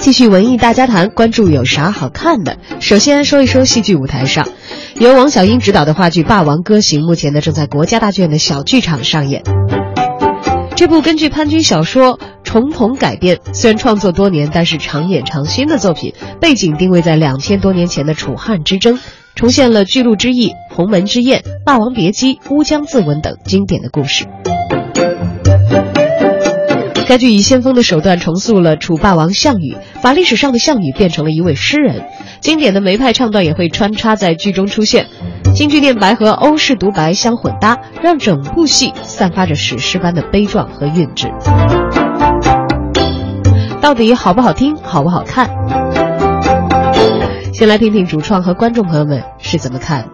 继续文艺大家谈，关注有啥好看的。首先说一说戏剧舞台上，由王小英执导的话剧《霸王歌行》，目前呢正在国家大剧院的小剧场上演。这部根据潘军小说重统改编，虽然创作多年，但是常演常新的作品，背景定位在两千多年前的楚汉之争，重现了巨鹿之役、鸿门之宴、霸王别姬、乌江自刎等经典的故事。该剧以先锋的手段重塑了楚霸王项羽，把历史上的项羽变成了一位诗人。经典的梅派唱段也会穿插在剧中出现，京剧念白和欧式独白相混搭，让整部戏散发着史诗般的悲壮和韵致。到底好不好听，好不好看？先来听听主创和观众朋友们是怎么看。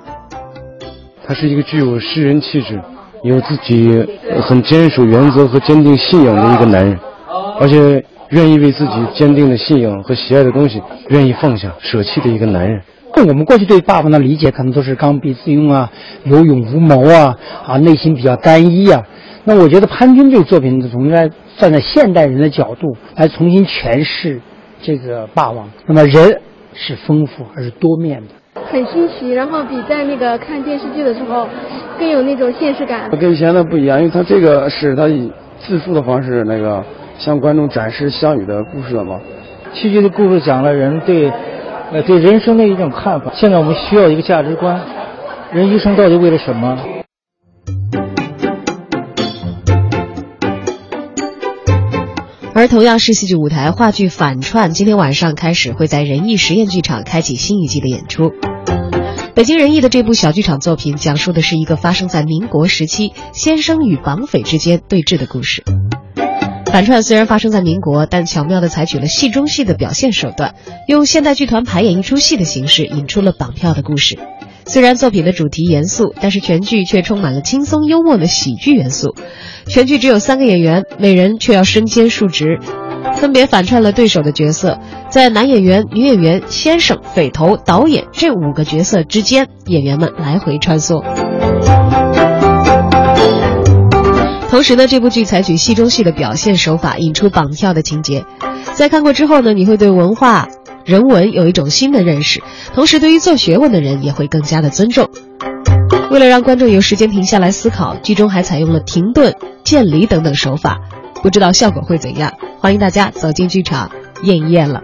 他是一个具有诗人气质。有自己很坚守原则和坚定信仰的一个男人，而且愿意为自己坚定的信仰和喜爱的东西愿意放下、舍弃的一个男人。我们过去对爸爸的理解可能都是刚愎自用啊、有勇无谋啊、啊内心比较单一啊。那我觉得潘军这个作品从来站在现代人的角度来重新诠释这个霸王。那么人是丰富而是多面的。很新奇，然后比在那个看电视剧的时候更有那种现实感。跟以前的不一样，因为他这个是他以自述的方式，那个向观众展示项羽的故事了嘛。戏剧的故事讲了人对，呃，对人生的一种看法。现在我们需要一个价值观，人一生到底为了什么？而同样是戏剧舞台，话剧反串今天晚上开始会在仁义实验剧场开启新一季的演出。北京人艺的这部小剧场作品，讲述的是一个发生在民国时期先生与绑匪之间对峙的故事。反串虽然发生在民国，但巧妙地采取了戏中戏的表现手段，用现代剧团排演一出戏的形式，引出了绑票的故事。虽然作品的主题严肃，但是全剧却充满了轻松幽默的喜剧元素。全剧只有三个演员，每人却要身兼数职，分别反串了对手的角色。在男演员、女演员、先生、匪头、导演这五个角色之间，演员们来回穿梭。同时呢，这部剧采取戏中戏的表现手法，引出绑票的情节。在看过之后呢，你会对文化。人文有一种新的认识，同时对于做学问的人也会更加的尊重。为了让观众有时间停下来思考，剧中还采用了停顿、渐离等等手法，不知道效果会怎样欢迎大家走进剧场验一验了。